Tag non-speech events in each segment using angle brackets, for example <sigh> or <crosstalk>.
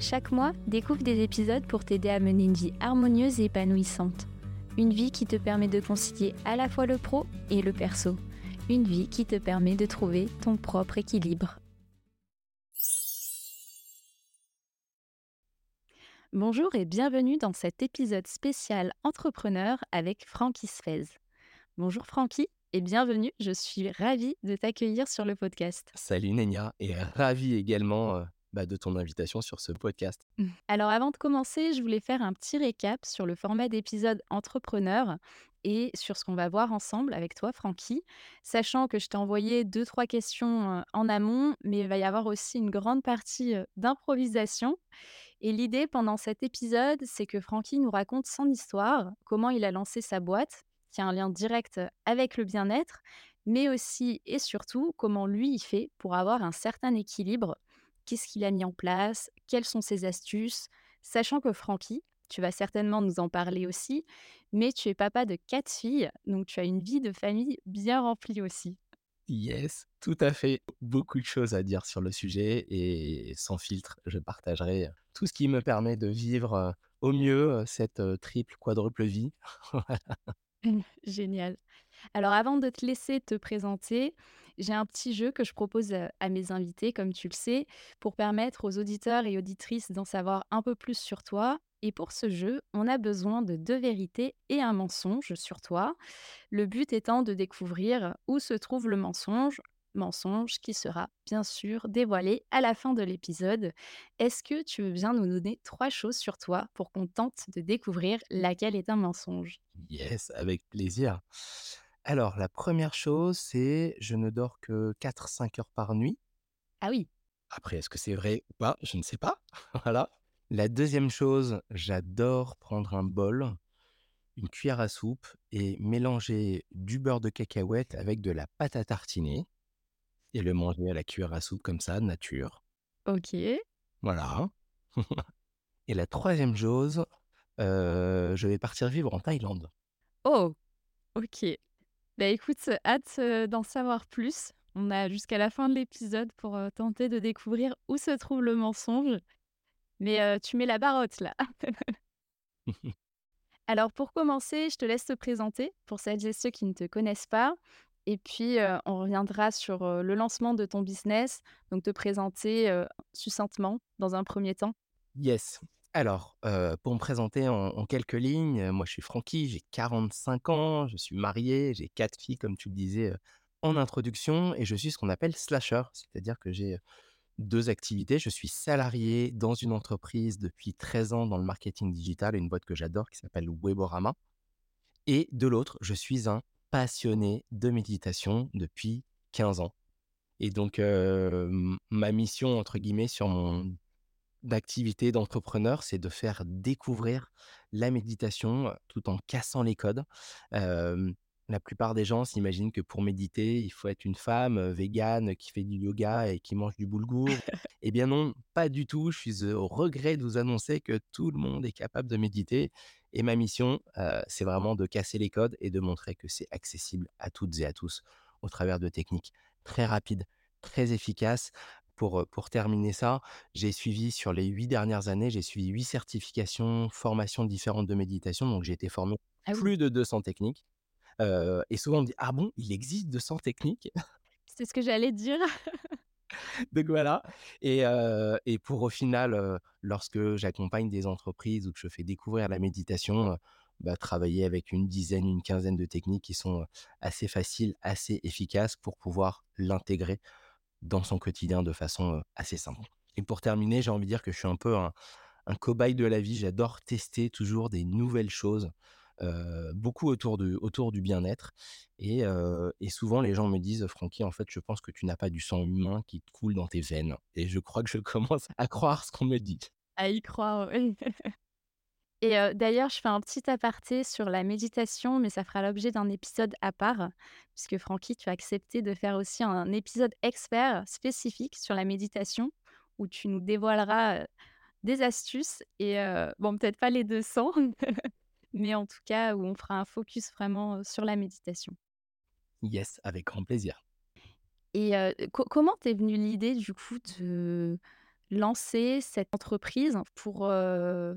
Chaque mois, découvre des épisodes pour t'aider à mener une vie harmonieuse et épanouissante. Une vie qui te permet de concilier à la fois le pro et le perso. Une vie qui te permet de trouver ton propre équilibre. Bonjour et bienvenue dans cet épisode spécial entrepreneur avec Francky Sfez. Bonjour Francky et bienvenue, je suis ravie de t'accueillir sur le podcast. Salut Nenia et ravi également euh, bah, de ton invitation sur ce podcast. Mmh. Alors avant de commencer, je voulais faire un petit récap sur le format d'épisode entrepreneur et sur ce qu'on va voir ensemble avec toi, Francky, sachant que je t'ai envoyé deux, trois questions en amont, mais il va y avoir aussi une grande partie d'improvisation. Et l'idée pendant cet épisode, c'est que Francky nous raconte son histoire, comment il a lancé sa boîte, qui a un lien direct avec le bien-être, mais aussi et surtout comment lui il fait pour avoir un certain équilibre qu'est-ce qu'il a mis en place, quelles sont ses astuces, sachant que Francky, tu vas certainement nous en parler aussi, mais tu es papa de quatre filles, donc tu as une vie de famille bien remplie aussi. Yes, tout à fait. Beaucoup de choses à dire sur le sujet et sans filtre, je partagerai tout ce qui me permet de vivre au mieux cette triple, quadruple vie. <laughs> Génial. Alors avant de te laisser te présenter, j'ai un petit jeu que je propose à mes invités, comme tu le sais, pour permettre aux auditeurs et auditrices d'en savoir un peu plus sur toi. Et pour ce jeu, on a besoin de deux vérités et un mensonge sur toi. Le but étant de découvrir où se trouve le mensonge, mensonge qui sera bien sûr dévoilé à la fin de l'épisode. Est-ce que tu veux bien nous donner trois choses sur toi pour qu'on tente de découvrir laquelle est un mensonge? Yes, avec plaisir. Alors, la première chose, c'est je ne dors que 4-5 heures par nuit. Ah oui. Après, est-ce que c'est vrai ou pas? Je ne sais pas. <laughs> voilà. La deuxième chose, j'adore prendre un bol, une cuillère à soupe et mélanger du beurre de cacahuète avec de la pâte à tartiner et le manger à la cuillère à soupe comme ça, nature. Ok. Voilà. <laughs> et la troisième chose, euh, je vais partir vivre en Thaïlande. Oh, ok. Bah écoute, hâte d'en savoir plus. On a jusqu'à la fin de l'épisode pour tenter de découvrir où se trouve le mensonge. Mais tu mets la barotte là. <laughs> <laughs> Alors pour commencer, je te laisse te présenter pour celles et ceux qui ne te connaissent pas. Et puis on reviendra sur le lancement de ton business, donc te présenter succinctement dans un premier temps. Yes. Alors, pour me présenter en, quelques lignes, moi je suis Francky, j'ai 45 ans, je suis marié, j'ai quatre filles, comme tu le disais en introduction, et je suis ce qu'on appelle slasher, c'est-à-dire que j'ai deux activités. Je suis salarié dans une entreprise depuis 13 ans dans le marketing digital, une boîte que j'adore qui s'appelle Weborama. Et de l'autre, je suis un passionné de méditation depuis 15 ans. Et donc, ma mission, entre guillemets, sur mon d'activité d'entrepreneur, c'est de faire découvrir la méditation tout en cassant les codes. la plupart des gens s'imaginent que pour méditer, il faut être une femme végane qui fait du yoga et qui mange du boulgour. <laughs> eh bien non, pas du tout. Je suis au regret de vous annoncer que tout le monde est capable de méditer. Et ma mission, c'est vraiment de casser les codes et de montrer que c'est accessible à toutes et à tous au travers de techniques très rapides, très efficaces pour, terminer ça, j'ai suivi sur les huit dernières années, j'ai suivi huit certifications, formations différentes de méditation. Donc, j'ai été formé ah plus de 200 techniques. et souvent, on me dit Ah bon, il existe 200 techniques? C'est ce que j'allais dire. <laughs> donc voilà. Et, pour au final, lorsque j'accompagne des entreprises ou que je fais découvrir la méditation, bah, travailler avec une dizaine, une quinzaine de techniques qui sont assez faciles, assez efficaces pour pouvoir l'intégrer dans son quotidien de façon assez simple. Et pour terminer, j'ai envie de dire que je suis un peu un, cobaye de la vie. J'adore tester toujours des nouvelles choses, beaucoup autour, de, autour du bien-être. Et, souvent, les gens me disent, Francky, en fait, je pense que tu n'as pas du sang humain qui coule dans tes veines. Et je crois que je commence à croire ce qu'on me dit. À y croire, oui. <laughs> Et d'ailleurs, je fais un petit aparté sur la méditation, mais ça fera l'objet d'un épisode à part, puisque Francky, tu as accepté de faire aussi un épisode expert spécifique sur la méditation, où tu nous dévoileras, des astuces et bon, peut-être pas les 200, <laughs> mais en tout cas, où on fera un focus vraiment, sur la méditation. Yes, avec grand plaisir. Et co comment t'es venue l'idée, du coup, de lancer cette entreprise pour,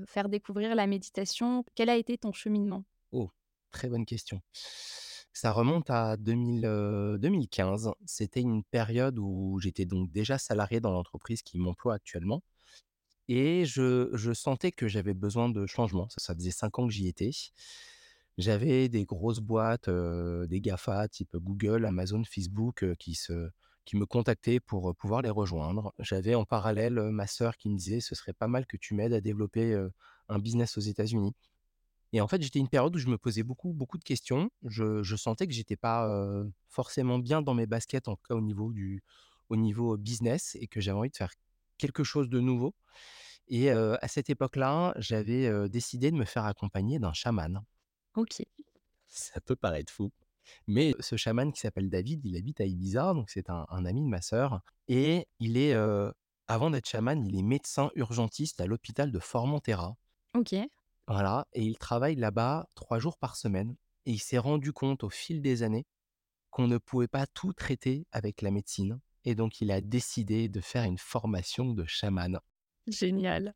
faire découvrir la méditation? Quel a été ton cheminement? Oh, très bonne question. Ça remonte à 2000, heu, 2015. C'était une période où j'étais donc déjà salarié dans l'entreprise qui m'emploie actuellement et je sentais que j'avais besoin de changement. Ça faisait 5 ans que j'y étais. J'avais des grosses boîtes, des GAFA type Google, Amazon, Facebook, qui se qui me contactaient pour, pouvoir les rejoindre. J'avais en parallèle, ma sœur qui me disait: «Ce serait pas mal que tu m'aides à développer, un business aux États-Unis». Et en fait, j'étais une période où je me posais beaucoup, beaucoup de questions. Je je sentais que j'étais pas, forcément bien dans mes baskets, en tout cas au niveau du au niveau, business et que j'avais envie de faire quelque chose de nouveau et à cette époque-là, j'avais, décidé de me faire accompagner d'un chaman. OK, Ça peut paraître fou, mais ce chaman qui s'appelle David, il habite à Ibiza, donc c'est un un ami de ma sœur et il est, avant d'être chaman, il est médecin urgentiste à l'hôpital de Formentera. OK. Voilà et il travaille là-bas 3 jours par semaine et il s'est rendu compte au fil des années qu'on ne pouvait pas tout traiter avec la médecine et donc il a décidé de faire une formation de chaman. Génial.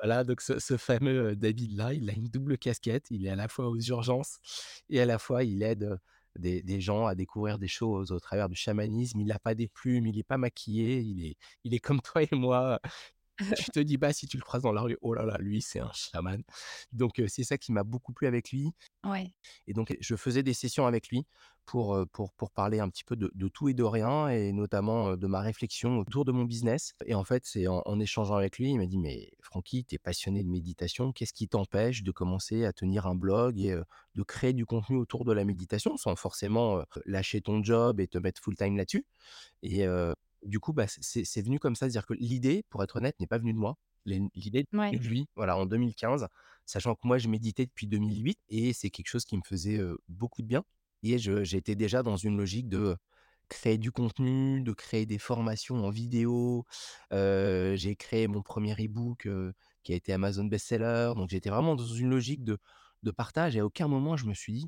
Voilà, donc ce ce fameux, David-là, il a une double casquette. Il est à la fois aux urgences et à la fois il aide, des gens à découvrir des choses au travers du chamanisme. Il a pas des plumes, il est pas maquillé, il est comme <laughs> toi et moi. Tu te dis pas si tu le croises dans la rue: «Oh là là, lui, c'est un chaman». Donc c'est ça qui m'a beaucoup plu avec lui Ouais, et donc je faisais des sessions avec lui pour, pour pour parler un petit peu de de tout et de rien et notamment, de ma réflexion autour de mon business et en fait, c'est en en échangeant avec lui, il m'a dit: «Mais Francky, tu es passionné de méditation, qu'est-ce qui t'empêche de commencer à tenir un blog et de créer du contenu autour de la méditation sans forcément, lâcher ton job et te mettre full time là-dessus?» et du coup, bah, c'est venu comme ça, c'est-à-dire que l'idée, pour être honnête, n'est pas venue de moi. L'idée est ouais. de lui, voilà, en 2015 Sachant que moi, je méditais depuis 2008 et c'est quelque chose qui me faisait, beaucoup de bien et j'étais déjà dans une logique de, créer du contenu, de créer des formations en vidéo. J'ai créé mon premier e-book, qui a été Amazon best-seller, donc j'étais vraiment dans une logique de de partage et à aucun moment je me suis dit: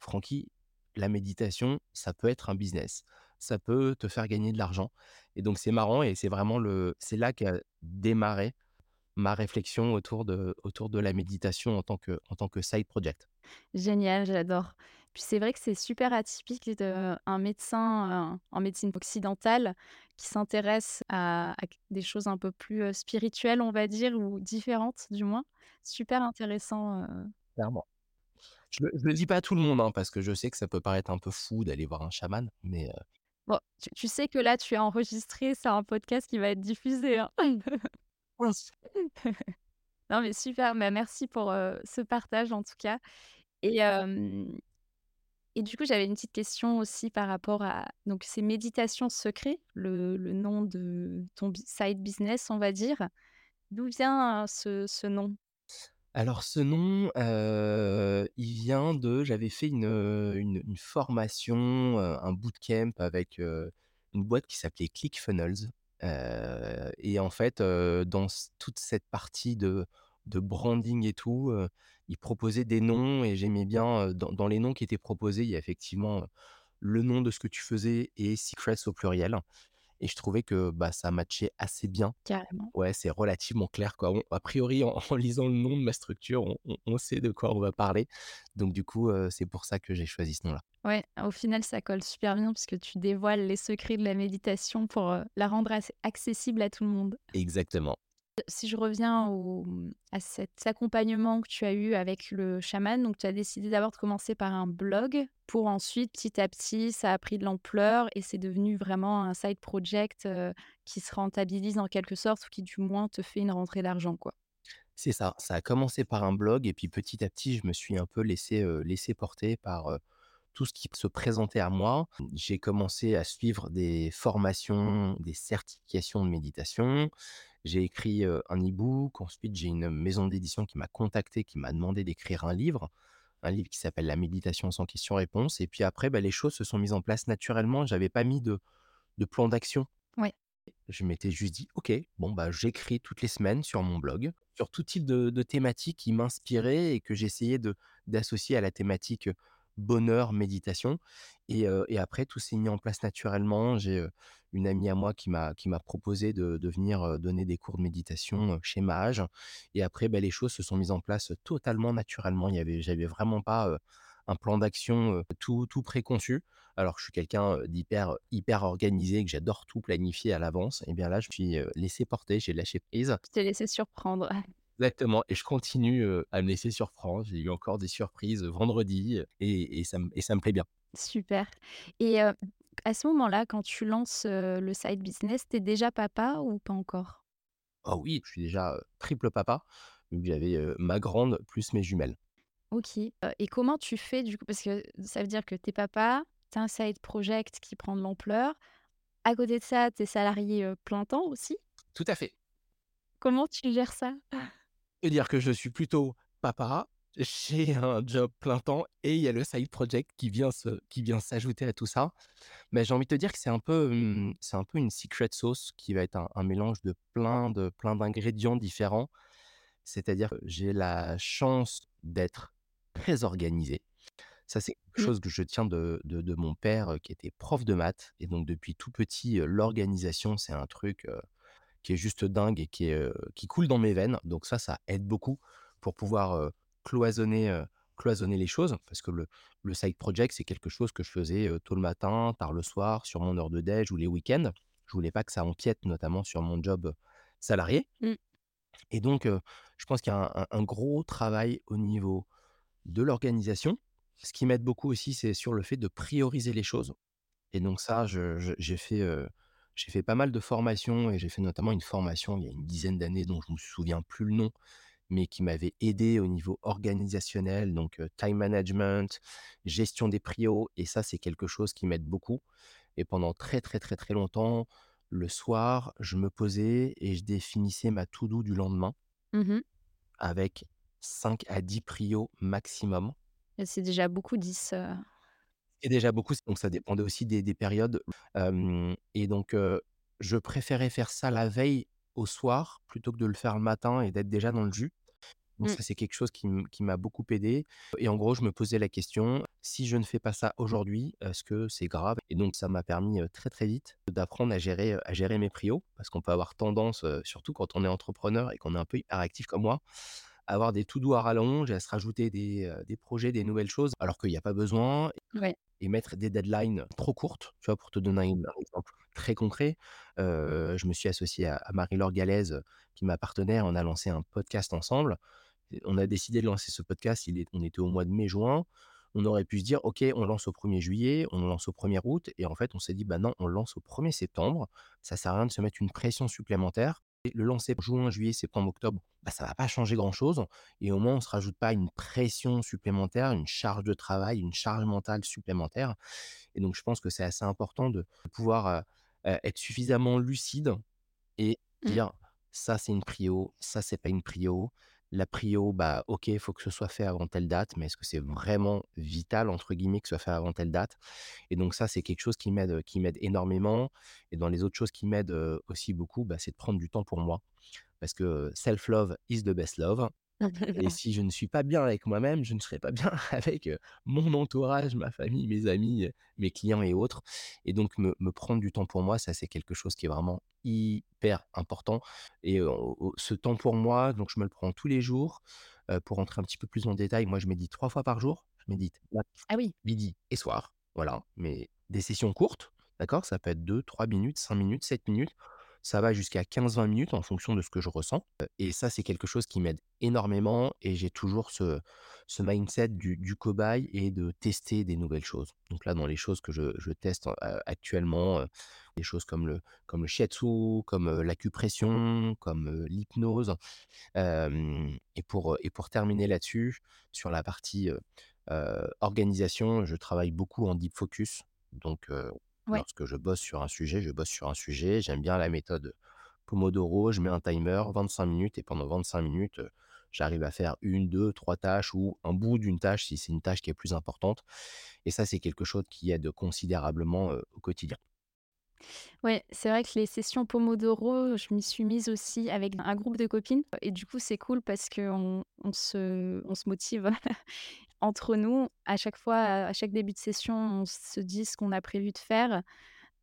«Francky, la méditation, ça peut être un business. Ça peut te faire gagner de l'argent» et donc c'est marrant et c'est vraiment le c'est là qu'a démarré ma réflexion autour de autour de la méditation en tant que en tant que side project. Génial, j'adore. Puis c'est vrai que c'est super atypique de un médecin, heu, en médecine occidentale qui s'intéresse à des choses un peu plus, heu, spirituelles, on va dire, ou différentes du moins. Super intéressant, heu. Clairement. Je le je le dis pas à tout le monde, hein, parce que je sais que ça peut paraître un peu fou d'aller voir un chaman, mais Bon, tu tu sais que là, tu es enregistré, c'est un podcast qui va être diffusé, hein. <laughs> Non mais super, bah, merci pour, ce partage en tout cas et Et du coup, j'avais une petite question aussi par rapport à donc ces méditations secrets, le le nom de ton side business, on va dire. D'où vient, heu, ce ce nom? Alors ce nom, il vient de j'avais fait une, formation, un bootcamp avec, une boîte qui s'appelait ClickFunnels, et en fait, dans toute cette partie de branding et tout, heu, ils proposaient des noms et j'aimais bien, dans les noms qui étaient proposés, il y a effectivement, le nom de ce que tu faisais et secrets au pluriel et je trouvais que, bah, ça matchait assez bien Carrément. Ouais, c'est relativement clair, quoi. On a priori, en <laughs> en lisant le nom de ma structure, on on on sait de quoi on va parler. Donc du coup, c'est pour ça que j'ai choisi ce nom-là. Ouais, au final, ça colle super bien parce que tu dévoiles les secrets de la méditation pour, la rendre accessible à tout le monde. Exactement. Si je reviens mmh, à cet accompagnement que tu as eu avec le chaman, donc tu as décidé d'abord de commencer par un blog pour ensuite, petit à petit, ça a pris de l'ampleur et c'est devenu vraiment un side project, qui se rentabilise en quelque sorte ou qui du moins te fait une rentrée d'argent, quoi. C'est ça. Ça a commencé par un blog et puis petit à petit, je me suis un peu laissé, laissé porter par, tout ce qui se présentait à moi. J'ai commencé à suivre des formations, des certifications de méditation. J'ai écrit, un e-book, ensuite j'ai une maison d'édition qui m'a contacté, qui m'a demandé d'écrire un livre, un livre qui s'appelle «La méditation sans questions-réponses» et puis après, bah, les choses se sont mises en place naturellement. J'avais pas mis de de plan d'action. Ouais. Je m'étais juste dit: «OK, bon, bah, j'écris toutes les semaines sur mon blog, sur tout type de de thématiques qui m'inspiraient et que j'essayais d'associer à la thématique, bonheur, méditation» et après tout s'est mis en place naturellement. J'ai, une amie à moi qui m'a proposé de venir, donner des cours de méditation, chez Mage et après, bah, les choses se sont mises en place totalement naturellement. Il y avait j'avais vraiment pas, un plan d'action, tout tout préconçu. Alors que je suis quelqu'un, d'hyper, hyper organisé, que j'adore tout planifier à l'avance et bien là, je me suis, laissé porter, j'ai lâché prise. Tu t'es laissé surprendre. Exactement et je continue, à me laisser surprendre. J'ai eu encore des surprises, vendredi, et et ça me et ça me plaît bien. Super et à ce moment-là, quand tu lances, le side business, tu es déjà papa ou pas encore? Oh oui, je suis déjà, triple papa, j'avais, ma grande plus mes jumelles. OK, et comment tu fais du coup? Parce que ça veut dire que tu es papa, tu as un side project qui prend de l'ampleur. À côté de ça, tu es salarié, plein temps aussi? Tout à fait. Comment tu gères ça? Dire que je suis plutôt papa, <laughs> j'ai un job plein temps et il y a le side project qui vient se qui vient s'ajouter à tout ça. Mais j'ai envie de te dire que c'est un peu, mmh, c'est un peu une secret sauce qui va être un un mélange de plein de plein d'ingrédients différents. C'est-à-dire que j'ai la chance d'être très organisé. Ça, c'est quelque Mmh. chose que je tiens de de de mon père, qui était prof de maths et donc depuis tout petit, l'organisation, c'est un truc, qui est juste dingue et qui est, qui coule dans mes veines. Donc ça, ça aide beaucoup pour pouvoir, cloisonner, cloisonner les choses. Parce que le le side project, c'est quelque chose que je faisais, tôt le matin, tard le soir, sur mon heure de déj ou les week-ends. Je voulais pas que ça empiète notamment sur mon job, salarié Mmh. et donc je pense qu'il y a un un un gros travail au niveau de l'organisation. Ce qui m'aide beaucoup aussi, c'est sur le fait de prioriser les choses et donc ça, j'ai fait, j'ai fait pas mal de formations et j'ai fait notamment une formation il y a une dizaine d'années dont je me souviens plus le nom, mais qui m'avait aidé au niveau organisationnel, donc time management, gestion des prios et ça, c'est quelque chose qui m'aide beaucoup et pendant très, très, très, très longtemps, le soir, je me posais et je définissais ma to do du lendemain Mmh avec 5 à 10 prios maximum. c'est déjà beaucoup 10, heu, Et déjà beaucoup, donc ça dépendait aussi des des périodes, et donc je préférais faire ça la veille au soir plutôt que de le faire le matin et d'être déjà dans le jus. Donc mmh, ça, c'est quelque chose qui m'a beaucoup aidé et en gros, je me posais la question: «Si je ne fais pas ça aujourd'hui, est-ce que c'est grave?» et donc ça m'a permis, très, très vite d'apprendre à gérer, à gérer mes prios parce qu'on peut avoir tendance, surtout quand on est entrepreneur et qu'on est un peu hyperactif comme moi, avoir des to do à rallonge et à se rajouter des, des projets, des nouvelles choses alors qu'il y a pas besoin ouais. et mettre des deadlines trop courtes. Tu vois, pour te donner un un exemple très concret, je me suis associé à à Marie-Laure Galaise, qui est ma partenaire. On a lancé un podcast ensemble on a décidé de lancer ce podcast, il est on était au mois de mai-juin. On aurait pu se dire: «OK, on lance au 1er juillet, on lance au 1er août» et en fait, on s'est dit: «Bah non, on lance au 1er septembre». Ça sert à rien de se mettre une pression supplémentaire le lancer juin, juillet, septembre, octobre, bah, ça va pas changer grand-chose et au moins on se rajoute pas une pression supplémentaire, une charge de travail, une charge mentale supplémentaire et donc je pense que c'est assez important de pouvoir, être suffisamment lucide et Mmh. dire: «Ça, c'est une prio, ça, c'est pas une prio». La prio, bah, OK, il faut que ce soit fait avant telle date, mais est-ce que c'est vraiment «vital» entre guillemets que ce soit fait avant telle date? Et donc ça, c'est quelque chose qui m'aide, qui m'aide énormément et dans les autres choses qui m'aident, aussi beaucoup, bah, c'est de prendre du temps pour moi parce que, self love is the best love. <laughs> Et si je ne suis pas bien avec moi-même, je ne serai pas bien <laughs> avec, mon entourage, ma famille, mes amis, mes clients et autres. Et donc me me prendre du temps pour moi, ça, c'est quelque chose qui est vraiment hyper important et ce temps pour moi, donc je me le prends tous les jours. Pour rentrer un petit peu plus le détail, moi, je médite 3 fois par jour. Je médite Ah oui. midi et soir, voilà, mais des sessions courtes, d'accord? Ça peut être 2-3 minutes, 5 minutes, 7 minutes. Ça va jusqu'à 15-20 minutes en fonction de ce que je ressens. Et ça, c'est quelque chose qui m'aide énormément et j'ai toujours ce mindset du cobaye et de tester des nouvelles choses. Donc là, dans les choses que je teste, actuellement, des choses comme le comme le shiatsu, comme, l'acupression, comme, l'hypnose. Et pour, et pour terminer là-dessus, sur la partie, organisation, je travaille beaucoup en deep focus. Donc Lorsque je bosse sur un sujet, je bosse sur un sujet. J'aime bien la méthode Pomodoro, je mets un timer, 25 minutes et pendant 25 minutes, j'arrive à faire une, deux, trois tâches ou un bout d'une tâche si c'est une tâche qui est plus importante et ça, c'est quelque chose qui aide considérablement, au quotidien. Ouais, c'est vrai que les sessions Pomodoro, je m'y suis mise aussi avec un groupe de copines et du coup, c'est cool parce qu'on on se on se motive <laughs> entre nous. À chaque fois, à chaque début de session, on se dit ce qu'on a prévu de faire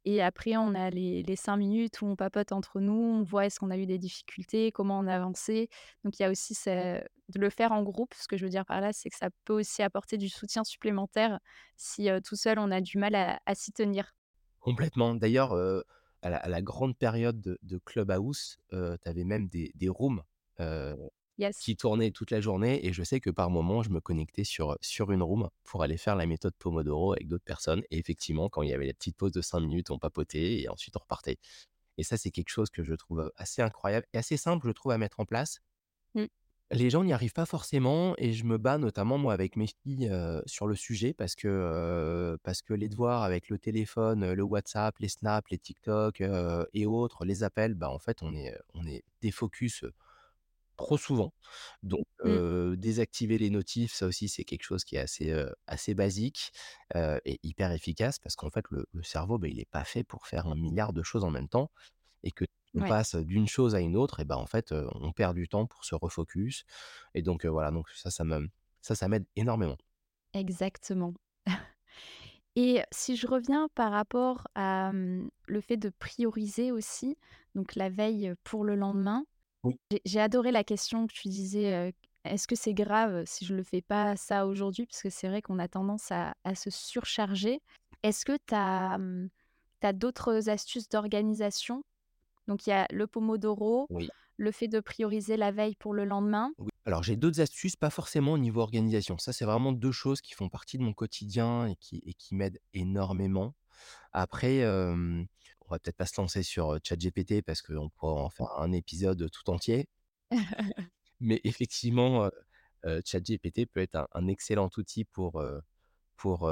et après on a les les 5 minutes où on papote entre nous, on voit est-ce qu'on a eu des difficultés, comment on a avancé. Donc il y a aussi de le faire en groupe. Ce que je veux dire par là, c'est que ça peut aussi apporter du soutien supplémentaire si, heu, tout seul on a du mal à à s'y tenir. Complètement. D'ailleurs, heu, à la à la grande période de de Clubhouse, heu, tu avais même des des rooms, heu, Yes. qui tournaient toute la journée et je sais que par moment, je me connectais sur, sur une room pour aller faire la méthode Pomodoro avec d'autres personnes et effectivement, quand il y avait la petite pause de 5 minutes, on papotait et ensuite on repartait et ça, c'est quelque chose que je trouve, assez incroyable et assez simple, je trouve, à mettre en place Mmh. Les gens n'y arrivent pas forcément et je me bats notamment moi avec mes filles, sur le sujet parce que, parce que les devoirs avec le téléphone, le WhatsApp, les Snap, les TikTok, et autres, les appels, bah, en fait on est, on est défocus, trop souvent. Donc, Mmh. désactiver les notifs, ça aussi c'est quelque chose qui est assez, assez basique, et hyper efficace parce qu'en fait le le cerveau, bah, il est pas fait pour faire un milliard de choses en même temps et que on Ouais, passe d'une chose à une autre et bah, en fait, heu, on perd du temps pour se refocus et donc heu, voilà, donc ça, ça me ça, ça m'aide énormément. exactement. <laughs> Et si je reviens par rapport à, mmh, le fait de prioriser aussi, donc la veille, pour le lendemain, Oui. j'ai j'ai adoré la question que tu disais, heu: «Est-ce que c'est grave si je le fais pas ça aujourd'hui?» parce que c'est vrai qu'on a tendance à à se surcharger. Est-ce que tu as, mmh, d'autres astuces d'organisation? Donc il y a le pomodoro, Oui. le fait de prioriser la veille pour le lendemain. Oui. Alors j'ai d'autres astuces, pas forcément au niveau organisation. Ça, c'est vraiment 2 choses qui font partie de mon quotidien et qui et qui m'aident énormément. Après, hem, on va peut-être pas se lancer sur, ChatGPT parce qu'on pourrait en faire un épisode tout entier. <laughs> Mais effectivement, ChatGPT peut être un un excellent outil pour, pour,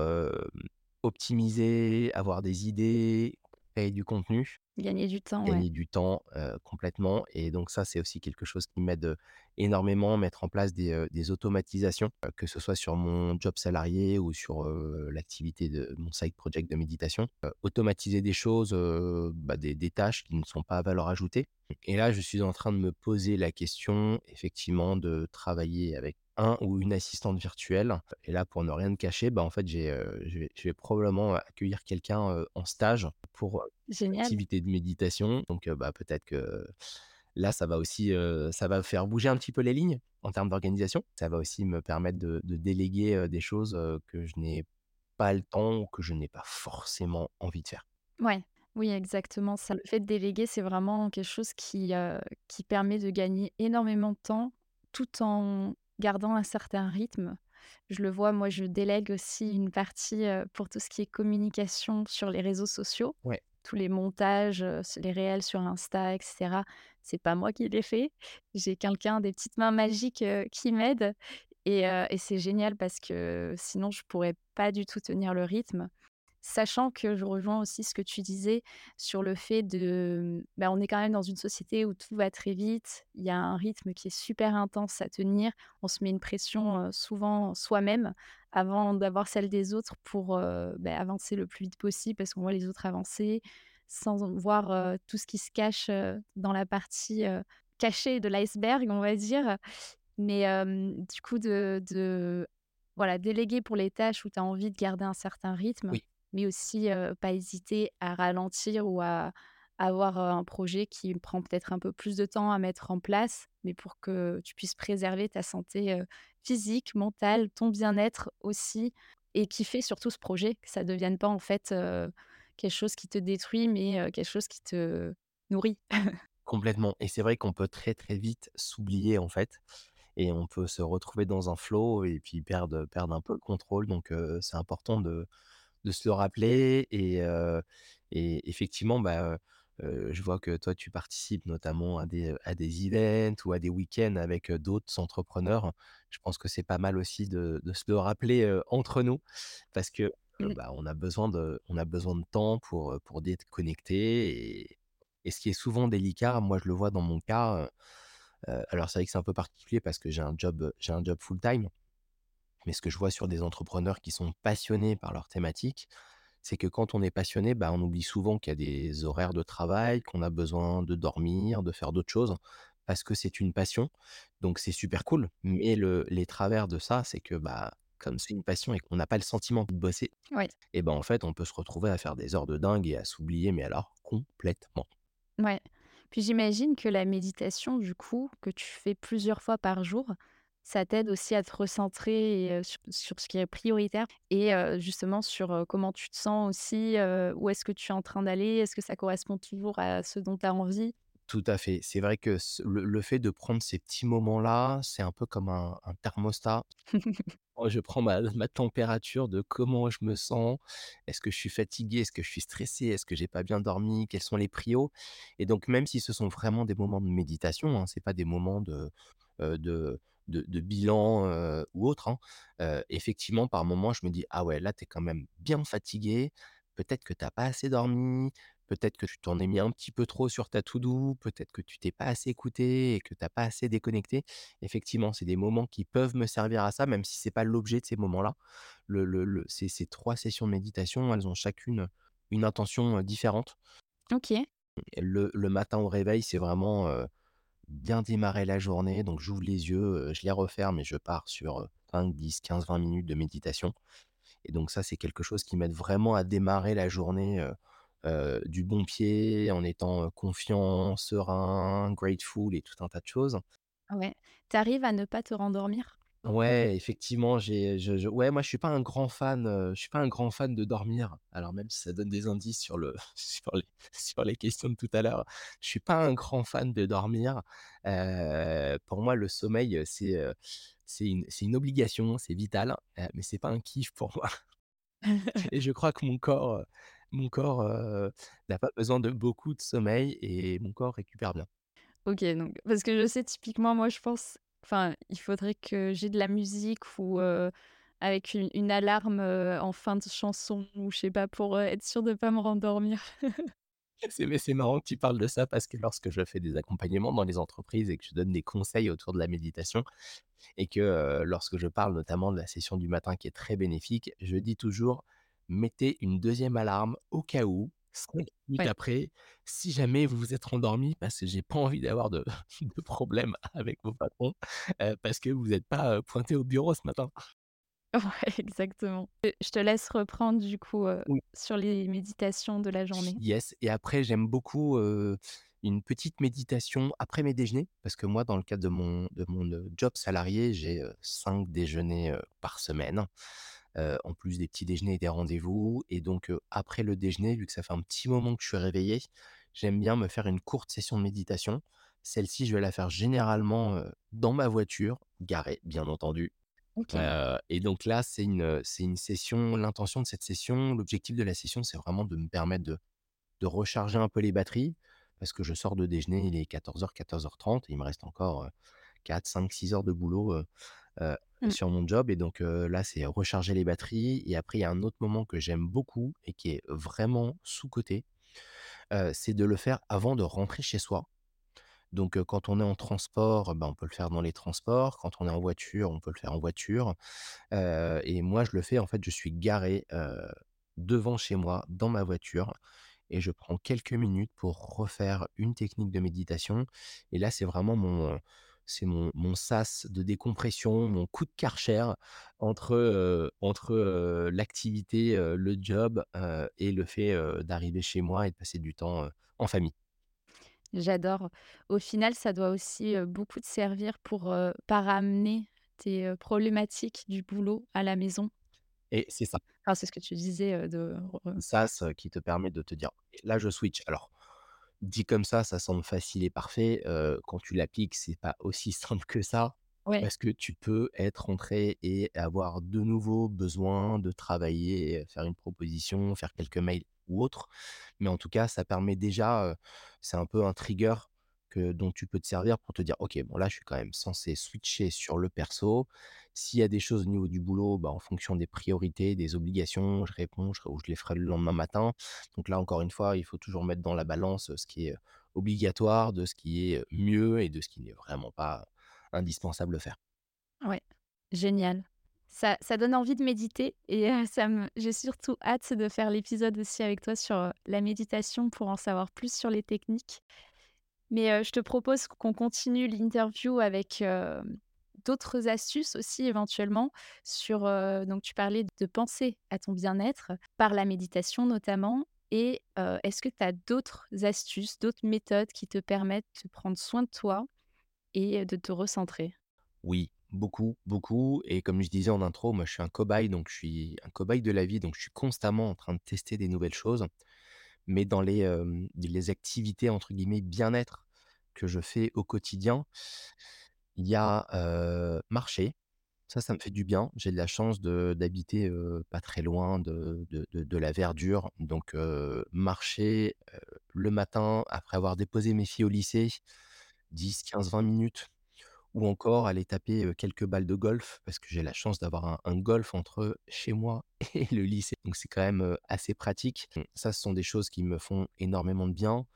optimiser, avoir des idées, créer du contenu. Gagner du temps. Gagner du temps, complètement et donc ça, c'est aussi quelque chose qui m'aide, heu, énormément, mettre en place des, automatisations, que ce soit sur mon job salarié ou sur, l'activité de mon side project de méditation. Automatiser des choses, bah, des des tâches qui ne sont pas à valeur ajoutée et là, je suis en train de me poser la question, effectivement, de travailler avec un ou une assistante virtuelle et là, pour ne rien te cacher, bah, en fait, j'ai, heu, je vais je vais probablement accueillir quelqu'un, heu, en stage pour, Génial. activité de méditation. Donc, bah, peut-être que là, ça va aussi, ça va faire bouger un petit peu les lignes en termes d'organisation. Ça va aussi me permettre de de déléguer, des choses, que je n'ai pas le temps ou que je n'ai pas forcément envie de faire. Ouais, oui, exactement ça. Le fait de déléguer, c'est vraiment quelque chose qui, qui permet de gagner énormément de temps, tout en gardant un certain rythme. Je le vois, moi, je délègue aussi une partie, pour tout ce qui est communication sur les réseaux sociaux. Ouais, Tous les montages, les réels sur Insta et cetera, c'est pas moi qui les fais. J'ai quelqu'un, des petites mains magiques, qui m'aident et et c'est génial parce que sinon je pourrais pas du tout tenir le rythme. Sachant que je rejoins aussi ce que tu disais sur le fait de, mmh, bah, on est quand même dans une société où tout va très vite. Il y a un rythme qui est super intense à tenir. On se met une pression, heu, souvent soi-même avant d'avoir celle des autres pour, bah, avancer le plus vite possible parce qu'on voit les autres avancer sans voir, tout ce qui se cache, dans la partie, cachée de l'iceberg, on va dire. Mais, du coup de de voilà, déléguer pour les tâches où tu as envie de garder un certain rythme, oui, mais aussi, pas hésiter à ralentir ou à avoir, un projet qui prend peut-être un peu plus de temps à mettre en place, mais pour que tu puisses préserver ta santé, physique, mentale, ton bien-être aussi et kiffer surtout ce projet, que ça devienne pas en fait, quelque chose qui te détruit, mais, quelque chose qui te nourrit. <laughs> complètement et c'est vrai qu'on peut très, très vite s'oublier, en fait et on peut se retrouver dans un flow et puis perdre, perdre un peu le contrôle donc c'est important de De se le rappeler et et effectivement, bah, je vois que toi, tu participes notamment à des, à des events ou à des week-ends avec, d'autres entrepreneurs. Je pense que c'est pas mal aussi de de se le rappeler, entre nous parce que, Mmh. bah, on a besoin de on a besoin de temps pour, pour déconnecter et et ce qui est souvent délicat, moi je le vois dans mon cas, alors c'est vrai que c'est un peu particulier parce que j'ai un job, j'ai un job full-time, mais ce que je vois sur des entrepreneurs qui sont passionnés par leur thématique, c'est que quand on est passionné, bah, on oublie souvent qu'il y a des horaires de travail, qu'on a besoin de dormir, de faire d'autres choses, parce que c'est une passion. Donc c'est super cool. Mais le les travers de ça, c'est que, bah, comme c'est une passion et qu'on n'a pas le sentiment de bosser, et ben, en fait, on peut se retrouver à faire des heures de dingue et à s'oublier, mais alors complètement. ouais. Puis j'imagine que la méditation, du coup, que tu fais plusieurs fois par jour, ça t'aide aussi à te recentrer sur sur ce qui est prioritaire et justement sur, comment tu te sens aussi, où est-ce que tu es en train d'aller? Est-ce que ça correspond toujours à ce dont tu as envie? Tout à fait. C'est vrai que le le fait de prendre ces petits moments-là, c'est un peu comme un un thermostat <laughs> je prends ma ma température de comment je me sens. Est-ce que je suis fatigué? Est-ce que je suis stressé? Est-ce que j'ai pas bien dormi? Quels sont les prios? Et donc même si ce sont vraiment des moments de méditation, hein, c'est pas des moments de, de de de bilan, heu, ou autre, hein, heu, effectivement, par moments, je me dis: «Ah ouais, là, tu es quand même bien fatigué. Peut-être que tu as pas assez dormi. Peut-être que tu t'en es mis un petit peu trop sur ta to do. Peut-être que tu t'es pas assez écouté et que tu as pas assez déconnecté». Effectivement, c'est des moments qui peuvent me servir à ça, même si c'est pas l'objet de ces moments-là. Le le le ces ces 3 sessions de méditation, elles ont chacune, une intention, différente. OK. Le matin au réveil, c'est vraiment, bien démarrer la journée, donc j'ouvre les yeux, je les referme et je pars sur, heu, 5-10-15-20 minutes de méditation et donc ça, c'est quelque chose qui m'aide vraiment à démarrer la journée, du bon pied, en étant, confiant, serein, grateful et tout un tas de choses. Ouais. Tu arrives à ne pas te rendormir? Ouais, effectivement, j'ai je je ouais, moi, je suis pas un grand fan, heu, je suis pas un grand fan de dormir. Alors même si ça donne des indices sur le <laughs> sur les sur les questions de tout à l'heure, je suis pas un grand fan de dormir. Heu, pour moi, le sommeil, heu, c'est, c'est une c'est une obligation, c'est vital, heu, mais c'est pas un kiff pour moi <laughs> et je crois que mon corps, mon corps, n'a pas besoin de beaucoup de sommeil et mon corps récupère bien. OK, donc parce que je sais typiquement moi je pense enfin, il faudrait que j'ai de la musique ou heu, avec une une alarme, en fin de chanson ou je sais pas pour, être sûre de pas me rendormir. <laughs> C'est mais c'est marrant que tu parles de ça parce que lorsque je fais des accompagnements dans les entreprises et que je donne des conseils autour de la méditation et que, lorsque je parle notamment de la session du matin qui est très bénéfique, je dis toujours: «Mettez une deuxième alarme au cas où, 5 minutes Ouais. après, si jamais vous vous êtes rendormi parce que j'ai pas envie d'avoir de <laughs> de problème avec vos patrons, parce que vous êtes pas, heu, pointés au bureau ce matin». Ouais, <laughs> exactement. Je te laisse reprendre du coup, sur les méditations de la journée. Yes et après j'aime beaucoup, une petite méditation après mes déjeuners parce que moi dans le cadre de mon de mon, job salarié, j'ai, 5 déjeuners, par semaine, heu, en plus des petits déjeuners et des rendez-vous. Et donc, heu, après le déjeuner, vu que ça fait un petit moment que je suis réveillé, j'aime bien me faire une courte session de méditation. Celle-ci, je vais la faire généralement, heu, dans ma voiture, garée bien entendu, et donc là, c'est une, c'est une session l'intention de cette session, l'objectif de la session, c'est vraiment de me permettre de de recharger un peu les batteries parce que je sors de déjeuner, il est 14:00-14:30 et il me reste encore, heu, 4-5-6 heures de boulot, Mmh. sur mon job et donc heu, là, c'est recharger les batteries et après il y a un autre moment que j'aime beaucoup et qui est vraiment sous-coté, heu, c'est de le faire avant de rentrer chez soi. Donc quand on est en transport, bah, on peut le faire dans les transports, quand on est en voiture, on peut le faire en voiture, et moi je le fais en fait, je suis garé, devant chez moi, dans ma voiture et je prends quelques minutes pour refaire une technique de méditation et là, c'est vraiment mon, c'est mon mon sas de décompression, mon coup de Karcher entre, heu, entre, heu, l'activité, heu, le job, et le fait, d'arriver chez moi et de passer du temps, en famille J'adore. Au final, ça doit aussi, beaucoup te servir pour, heu, pas ramener tes, problématiques du boulot à la maison. et c'est ça. C'est ce que tu disais, de SaaS, heu, qui te permet de te dire: «OK, là je switch». Alors, dit comme ça, ça semble facile et parfait, quand tu l'appliques, c'est pas aussi <laughs> simple que ça, ouais. parce que tu peux être rentré et avoir de nouveau besoin de travailler, faire une proposition, faire quelques mails ou autre. Mais en tout cas, ça permet déjà, c'est un peu un trigger que dont tu peux te servir pour te dire: «OK, bon là, je suis quand même censé switcher sur le perso. S'il y a des choses au niveau du boulot, bah, en fonction des priorités, des obligations, je réponds, je ou je les ferai le lendemain matin. Donc là, encore une fois, il faut toujours mettre dans la balance, ce qui est, obligatoire, de ce qui est mieux et de ce qui n'est vraiment pas indispensable de faire. Ouais, génial. Ça ça donne envie de méditer et ça me j'ai surtout hâte de faire l'épisode aussi avec toi sur, la méditation pour en savoir plus sur les techniques. Mais, je te propose qu'on continue l'interview avec, d'autres astuces aussi éventuellement sur, donc tu parlais de penser à ton bien-être par la méditation notamment et est-ce que tu as d'autres astuces, d'autres méthodes qui te permettent de prendre soin de toi et de te recentrer? Oui, beaucoup, beaucoup et comme je disais en intro, moi je suis un cobaye, donc je suis un cobaye de la vie, donc je suis constamment en train de tester des nouvelles choses. Mais dans les, activités entre guillemets «bien-être» que je fais au quotidien, il y a, heu, marcher. Ça, ça me fait du bien. J'ai de la chance d'habiter, pas très loin de de de de la verdure, donc marcher, le matin après avoir déposé mes filles au lycée, 10-15-20 minutes ou encore aller taper, quelques balles de golf parce que j'ai la chance d'avoir un golf entre chez moi <laughs> et le lycée, donc c'est quand même, assez pratique. Mmh, ça, ce sont des choses qui me font énormément de bien.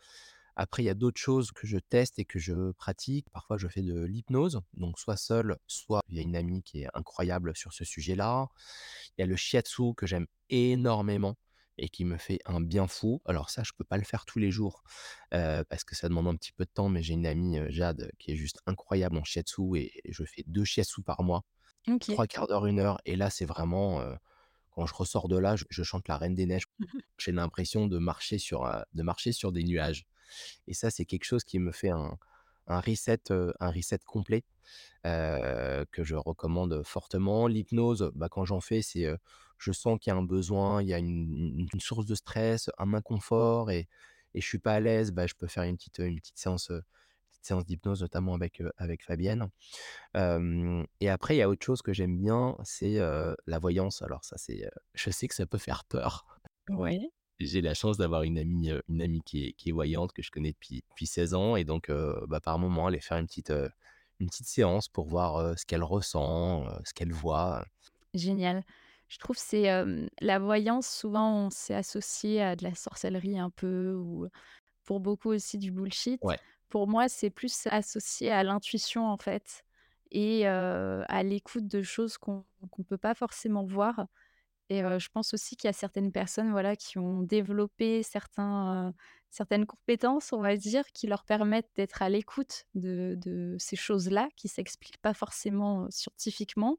Après, il y a d'autres choses que je teste et que je pratique. Parfois, je fais de l'hypnose, donc soit seul, soit il y a une amie qui est incroyable sur ce sujet-là. Il y a le shiatsu que j'aime énormément et qui me fait un bien fou. Alors ça, je peux pas le faire tous les jours, parce que ça demande un petit peu de temps, mais j'ai une amie, Jade, qui est juste incroyable en shiatsu et et je fais 2 shiatsu par mois, trois quarts d'heure, une heure et là, c'est vraiment, quand je ressors de là, je je chante la Reine des neiges. <laughs> J'ai l'impression de marcher sur, de marcher sur des nuages et ça, c'est quelque chose qui me fait un un reset, un reset complet, que je recommande fortement. L'hypnose, bah, quand j'en fais, c'est, je sens qu'il y a un besoin, il y a une source de stress, un inconfort et et je suis pas à l'aise, bah, je peux faire une petite, une petite séance, petite séance d'hypnose, notamment avec, heu, avec Fabienne. Et après, il y a autre chose que j'aime bien, c'est, la voyance. Alors ça, c'est, je sais que ça peut faire peur. Ouais. <laughs> J'ai la chance d'avoir une amie, une amie qui est qui est voyante, que je connais depuis depuis 16 ans et donc bah, par moment, aller faire une petite, une petite séance pour voir, ce qu'elle ressent, ce qu'elle voit. Génial. Je trouve c'est, la voyance souvent on s'est associé à de la sorcellerie un peu ou pour beaucoup aussi du bullshit. Ouais, Pour moi, c'est plus associé à l'intuition en fait et à l'écoute de choses qu'on qu'on peut pas forcément voir et je pense aussi qu'il y a certaines personnes, voilà, qui ont développé certains, certaines compétences, on va dire, qui leur permettent d'être à l'écoute de de ces choses-là qui s'expliquent pas forcément, scientifiquement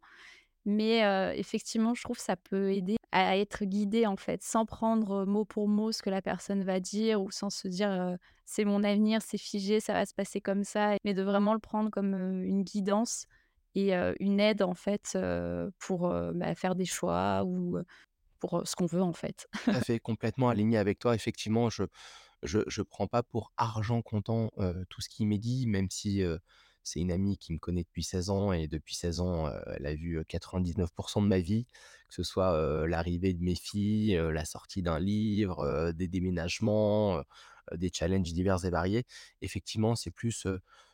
mais effectivement, je trouve que ça peut aider à être guidé, en fait, sans prendre, mot pour mot ce que la personne va dire ou sans se dire, «C'est mon avenir, c'est figé, ça va se passer comme ça», mais de vraiment le prendre comme, une guidance et une aide, en fait, pour, bah, faire des choix ou, pour, ce qu'on veut, en fait. tout fait, complètement aligné avec toi. Effectivement, je je je prends pas pour argent comptant, tout ce qui m'est dit, même si, c'est une amie qui me connaît depuis 16 ans et depuis 16 ans, elle a vu, heu, 99% de ma vie, que ce soit, l'arrivée de mes filles, la sortie d'un livre, des déménagements, des challenges divers et variés. Effectivement, c'est plus,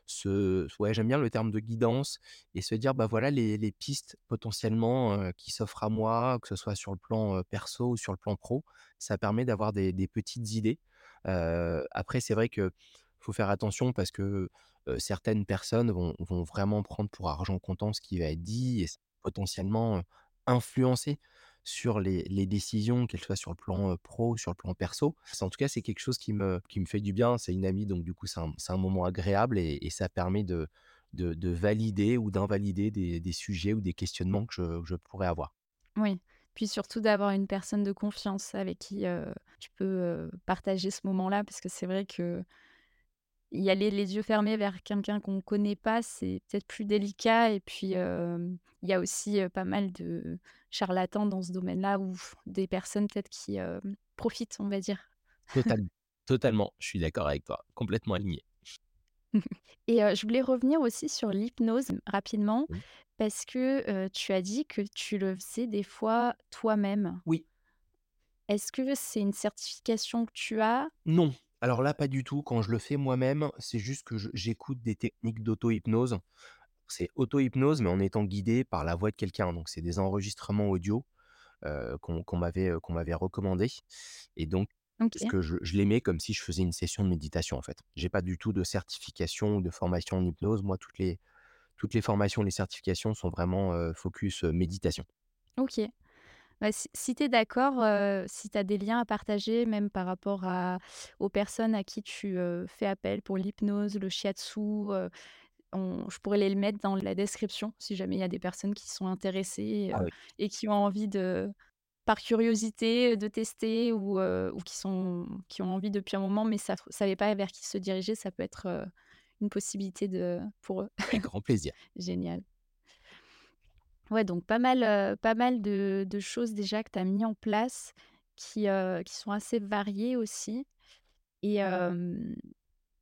ce ouais, j'aime bien le terme de guidance et se dire: «Bah, voilà les les pistes potentiellement, qui s'offrent à moi», que ce soit sur le plan, perso ou sur le plan pro. Ça permet d'avoir des des petites idées après c'est vrai que faut faire attention parce que, certaines personnes vont vraiment prendre pour argent comptant ce qui va être dit et potentiellement, influencer sur les décisions, qu'elles soient sur le plan, pro ou sur le plan perso. En tout cas, c'est quelque chose qui me fait du bien. C'est une amie donc du coup, c'est un moment agréable et ça permet de de de valider ou d'invalider des sujets ou des questionnements que je pourrais avoir. Oui, puis surtout d'avoir une personne de confiance avec qui, tu peux, partager ce moment-là parce que c'est vrai que Y aller les yeux fermés vers quelqu'un qu'on ne connaît pas, c'est peut-être plus délicat et puis, il y a aussi, pas mal de charlatans dans ce domaine-là ou des personnes peut-être qui, profitent, on va dire. Totalement, <laughs> totalement, je suis d'accord avec toi, complètement aligné. <laughs> Et je voulais revenir aussi sur l'hypnose rapidement Oui. parce que, tu as dit que tu le faisais des fois toi-même. Oui. Est-ce que c'est une certification que tu as? Non, alors là, pas du tout. Quand je le fais moi-même, c'est juste que je j'écoute des techniques d'auto-hypnose. C'est auto-hypnose, mais en étant guidé par la voix de quelqu'un. Donc c'est des enregistrements audio, heu, qu'on qu'on m'avait, heu, qu'on m'avait recommandés et donc parce OK. que je je l'aimais comme si je faisais une session de méditation, en fait. J'ai pas du tout de certification ou de formation en hypnose. Moi, toutes les toutes les formations, les certifications sont vraiment, heu, focus, heu, méditation. OK. Bah, si si tu es d'accord, heu, si tu as des liens à partager, même par rapport à aux personnes à qui tu, fais appel pour l'hypnose, le shiatsu, on je pourrais les mettre dans la description si jamais il y a des personnes qui sont intéressées, Ah oui. et qui ont envie de par curiosité, de tester ou qui sont qui ont envie depuis un moment mais sav savaient pas vers qui se diriger, ça peut être, une possibilité de pour eux. Avec grand plaisir. <laughs> Génial. Ouais, donc pas mal, pas mal de de choses déjà que tu as mis en place qui, qui sont assez variées aussi et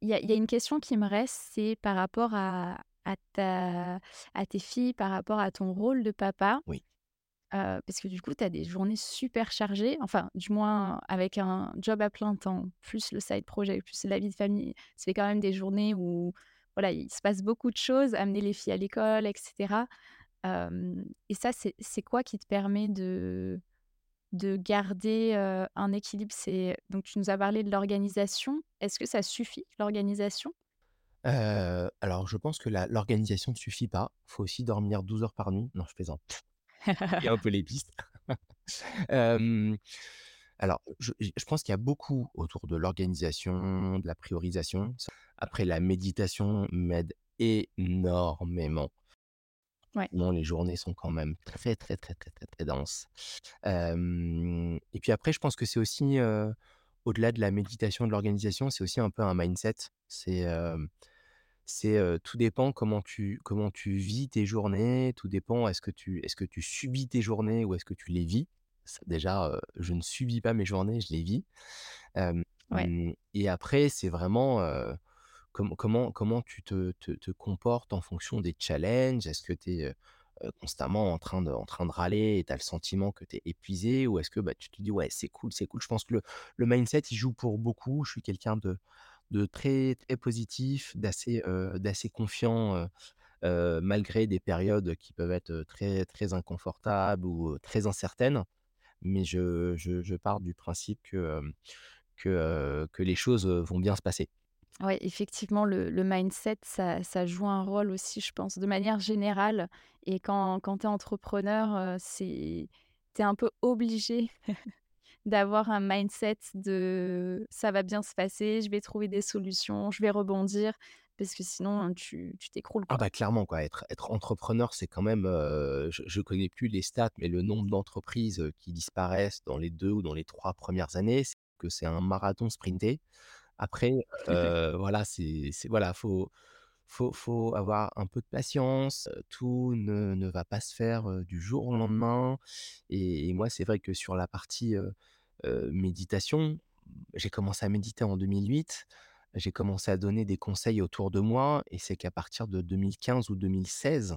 il y a il y a une question qui me reste, c'est par rapport à à ta à tes filles, par rapport à ton rôle de papa, Oui. parce que du coup, tu as des journées super chargées, enfin, du moins avec un job à plein temps, plus le side project, plus la vie de famille. Fait quand même des journées où, voilà, il se passe beaucoup de choses, amener les filles à l'école et et ça, c'est quoi qui te permet de de garder, un équilibre? Donc tu nous as parlé de l'organisation. Est-ce que ça suffit, l'organisation? Alors je pense que l'organisation ne suffit pas. Faut aussi dormir 12 heures par nuit. Non, je plaisante. Il y a un peu les pistes. <laughs> Alors je pense qu'il y a beaucoup autour de l'organisation, de la priorisation. Après la méditation m'aide énormément. Ouais, Sinon les journées sont quand même très, très, très, très, très, très denses. Et puis après je pense que c'est aussi, au-delà de la méditation, de l'organisation, c'est aussi un peu un mindset. C'est, c'est, tout dépend comment tu comment tu vis tes journées, tout dépend est-ce que tu est-ce que tu subis tes journées ou est-ce que tu les vis? Ça déjà, je ne subis pas mes journées, je les vis. Ouais, et après c'est vraiment, com comment comment tu te te te comportes en fonction des challenges? Est-ce que tu es, constamment en train de râler et tu as le sentiment que tu es épuisé? Ou est-ce que, bah, tu te dis: «Ouais, c'est cool, c'est cool». Je pense que le mindset, il joue pour beaucoup. Je suis quelqu'un de très, très positif, d'assez, confiant, malgré des périodes qui peuvent être, très, très inconfortables ou, très incertaines. Mais je pars du principe que, que, que les choses, vont bien se passer. Ouais, effectivement, le le mindset, ça ça joue un rôle aussi, je pense, de manière générale et quand quand tu es entrepreneur, heu, c'est tu es un peu obligé <laughs> D'avoir un mindset de: «Ça va bien se passer, je vais trouver des solutions, je vais rebondir», parce que sinon, hein, tu tu t'écroules, Ah quoi. bah, clairement quoi, être être entrepreneur, c'est quand même, heu, je je connais plus les stats, mais le nombre d'entreprises, heu, qui disparaissent dans les 2 ou dans les 3 premières années, c'est que c'est un marathon sprinté. Après, heu, voilà, c'est voilà, faut faut faut avoir un peu de patience, heu, tout ne ne va pas se faire, du jour au lendemain et et moi, c'est vrai que sur la partie, méditation, j'ai commencé à méditer en 2008. J'ai commencé à donner des conseils autour de moi et c'est qu'à partir de 2015 ou 2016,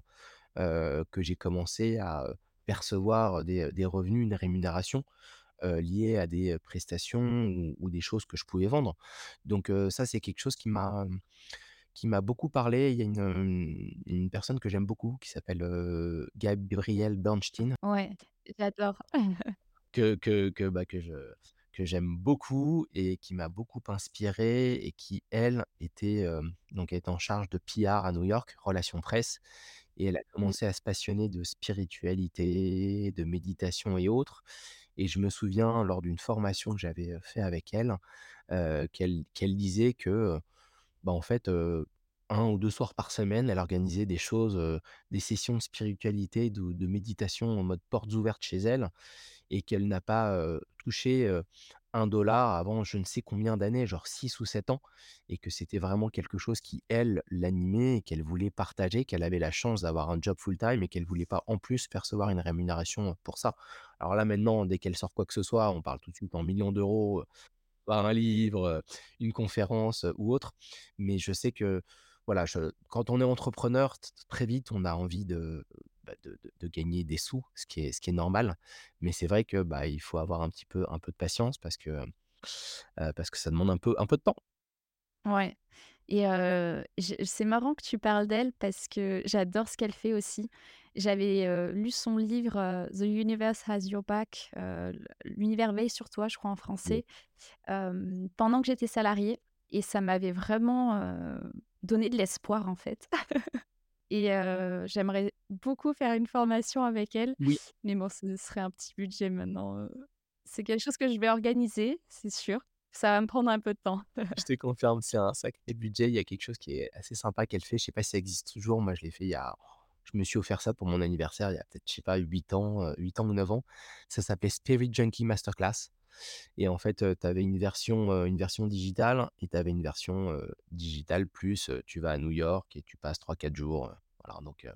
heu, que j'ai commencé à, percevoir des, des revenus, une rémunération, heu, liée à des, prestations ou ou des choses que je pouvais vendre. Donc heu, ça, c'est quelque chose qui m'a, qui m'a beaucoup parlé. Il y a une, hem, une personne que j'aime beaucoup qui s'appelle, heu, Gabrielle Bernstein Ouais, j'adore. <laughs> que que que, bah, que je que j'aime beaucoup et qui m'a beaucoup inspiré et qui, elle, était, hem, donc était en charge de PR à New York, relations presse et elle a Mmh, commencé à se passionner de spiritualité, de méditation et autres et je me souviens lors d'une formation que j'avais, fait avec elle, qu'elle disait que, bah, en fait, 1 ou 2 soirs par semaine, elle organisait des choses, des sessions de spiritualité, de méditation en mode portes ouvertes chez elle et qu'elle n'a pas, touché, heu, 1 $ avant je ne sais combien d'années, genre 6 ou 7 ans et que c'était vraiment quelque chose qui, elle, l'animait qu'elle voulait partager, qu'elle avait la chance d'avoir un job full-time et qu'elle voulait pas en plus percevoir une rémunération, pour ça. Alors là, maintenant, dès qu'elle sort quoi que ce soit, on parle tout de suite en millions d'euros, par un livre, heu, une conférence, heu, ou autre. Mais je sais que, voilà, je quand on est entrepreneur, très vite, on a envie de, bah, de de de gagner des sous, ce qui est ce qui est normal. Mais c'est vrai que, bah, il faut avoir un petit peu un peu de patience parce que, heu, parce que ça demande un peu un peu de temps. ouais Et c'est marrant que tu parles d'elle parce que j'adore ce qu'elle fait aussi. J'avais, lu son livre, The Universe Has Your Back, L'univers veille sur toi, je crois en français, pendant que j'étais salariée et ça m'avait vraiment, donné de l'espoir, en fait. <laughs> Et j'aimerais beaucoup faire une formation avec elle, Oui. mais bon, ce serait un petit budget maintenant, c'est quelque chose que je vais organiser, c'est sûr. Ça va me prendre un peu de temps. Je <laughs> te confirme, c'est un sacré budget. Il y a quelque chose qui est assez sympa qu'elle fait. Je sais pas si ça existe toujours. Moi, je l'ai fait il y a je me suis offert ça pour mon anniversaire il y a peut-être, je sais pas, 8 ans, heu, 8 ans ou 9 ans. Ça s'appelait Spirit Junkie Masterclass et en fait, tu avais une version, une version digitale et tu avais une version, digitale plus, tu vas à New York et tu passes trois quatre jours, heu, voilà donc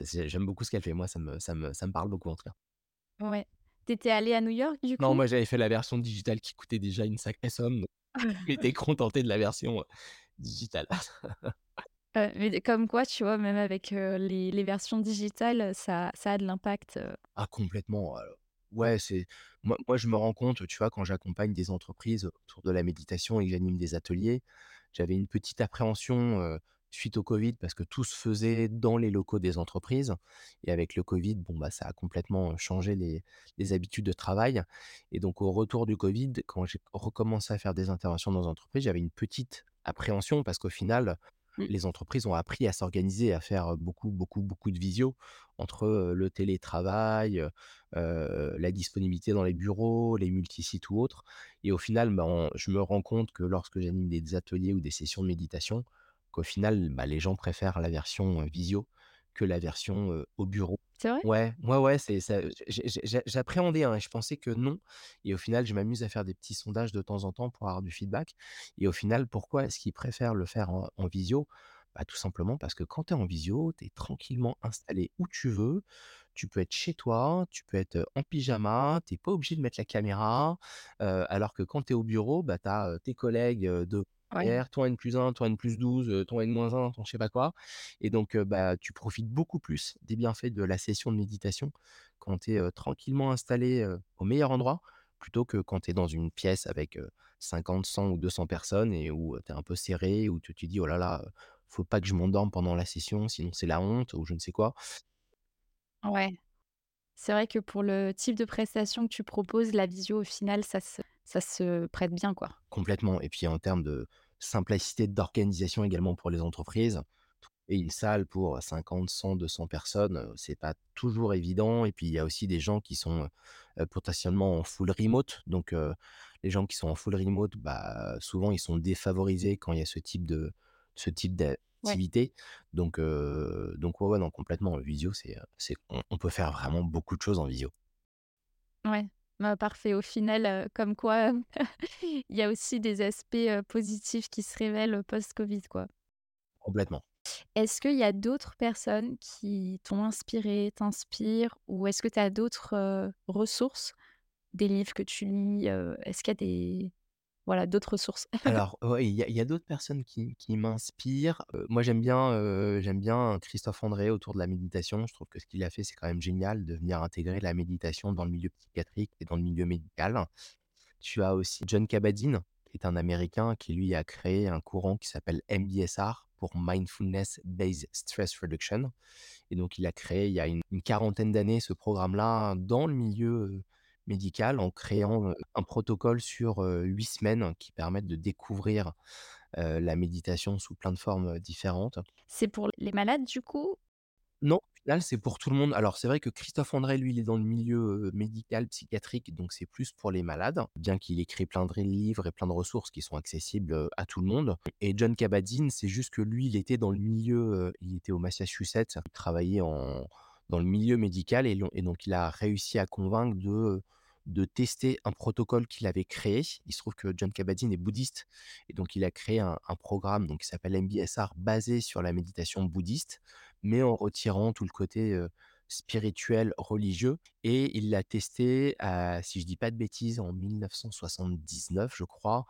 j'aime beaucoup ce qu'elle fait. Moi, ça me ça me ça me parle beaucoup, en tout cas. Ouais. Tu étais allée à New York, du Non, coup? moi, j'avais fait la version digitale qui coûtait déjà une sacrée somme, <laughs> m'étais contenté de la version, digitale. <laughs> Mais comme quoi, tu vois, même avec, les les versions digitales, ça ça a de l'impact. Ah complètement, ouais, c'est moi moi je me rends compte, tu vois, quand j'accompagne des entreprises autour de la méditation et que j'anime des ateliers, j'avais une petite appréhension, suite au covid parce que tout se faisait dans les locaux des entreprises et avec le covid, bon, bah, ça a complètement, changé les les habitudes de travail et donc au retour du covid, quand j'ai recommencé à faire des interventions dans les entreprises, j'avais une petite appréhension parce qu'au final. Les entreprises ont appris à s'organiser, à faire, beaucoup, beaucoup, beaucoup de visio entre, le télétravail, la disponibilité dans les bureaux, les multisites ou autres et au final, ben, je me rends compte que lorsque j'anime des ateliers ou des sessions de méditation, qu'au final, bah, les gens préfèrent la version, visio que la version, au bureau. C'est vrai? Ouais, ouais, ouais, c'est j'appréhendais, hein je pensais que non et au final, je m'amuse à faire des petits sondages de temps en temps pour avoir du feedback et au final, pourquoi est-ce qu'ils préfèrent le faire en visio? Bah, tout simplement parce que quand tu es en visio, tu es tranquillement installé où tu veux. Tu peux être chez toi, tu peux être, en pyjama, tu pas obligé de mettre la caméra, alors que quand tu es au bureau, bah, tu as, tes collègues, heu, de Ouais. derrière, toi N+1, toi N+12, heu, ton N-1, ton je sais pas quoi et donc bah, tu profites beaucoup plus des bienfaits de la session de méditation quand tu es, tranquillement installé, au meilleur endroit, plutôt que quand tu es dans une pièce avec, heu, 50, 100 ou 200 personnes et où, tu es un peu serré, où tu te dis: «Oh là là, faut pas que je m'endorme pendant la session, sinon c'est la honte» ou je ne sais quoi. Ouais. C'est vrai que pour le type de prestation que tu proposes, la visio, au final, ça se ça se prête bien, quoi. Complètement et puis en termes de simplicité d'organisation également pour les entreprises, trouver une salle pour 50-100-200 personnes, heu, c'est pas toujours évident et puis il y a aussi des gens qui sont, potentiellement en full remote donc les gens qui sont en full remote, bah, souvent ils sont défavorisés quand il y a ce type de ce type Ouais. d'activité donc heu, donc ouais, ouais, non complètement, visio c'est on on peut faire vraiment beaucoup de choses en visio. Ouais. Bah, parfait. Au final, comme quoi, <laughs> il y a aussi des aspects, positifs qui se révèlent post-covid, quoi. Complètement. Est-ce qu'il y a d'autres personnes qui t'ont inspiré, t'inspirent ou est-ce que tu as d'autres, ressources? Des livres que tu lis, est-ce qu'il y a des voilà, d'autres ressources? <laughs> Alors, il y a d'autres personnes qui m'inspirent. Heu, moi, j'aime bien, heu, j'aime bien Christophe André autour de la méditation. Je trouve que ce qu'il a fait, c'est quand même génial de venir intégrer la méditation dans le milieu psychiatrique et dans le milieu médical. Tu as aussi John Kabat-Zinn, qui est un Américain qui, lui, a créé un courant qui s'appelle MBSR pour Mindfulness Based Stress Reduction et donc il a créé, il y a une une quarantaine d'années, ce programme-là dans le milieu, heu, médical en créant, un protocole sur, 8 semaines qui permettent de découvrir, la méditation sous plein de formes, différentes. C'est pour les malades, du coup? Non, final, c'est pour tout le monde. Alors, c'est vrai que Christophe André, lui, il est dans le milieu, médical, psychiatrique, donc c'est plus pour les malades, bien qu'il écrit plein de livres et plein de ressources qui sont accessibles, à tout le monde et John Kabat-Zinn, c'est juste que lui, il était dans le milieu, il était au Massachusetts, il travaillait en dans le milieu médical et donc il a réussi à convaincre de, de tester un protocole qu'il avait créé. Il se trouve que John Kabat-Zinn est bouddhiste et donc il a créé un programme donc qui s'appelle MBSR basé sur la méditation bouddhiste mais en retirant tout le côté, heu, spirituel, religieux et il l'a testé à, si je dis pas de bêtises, en 1979, je crois,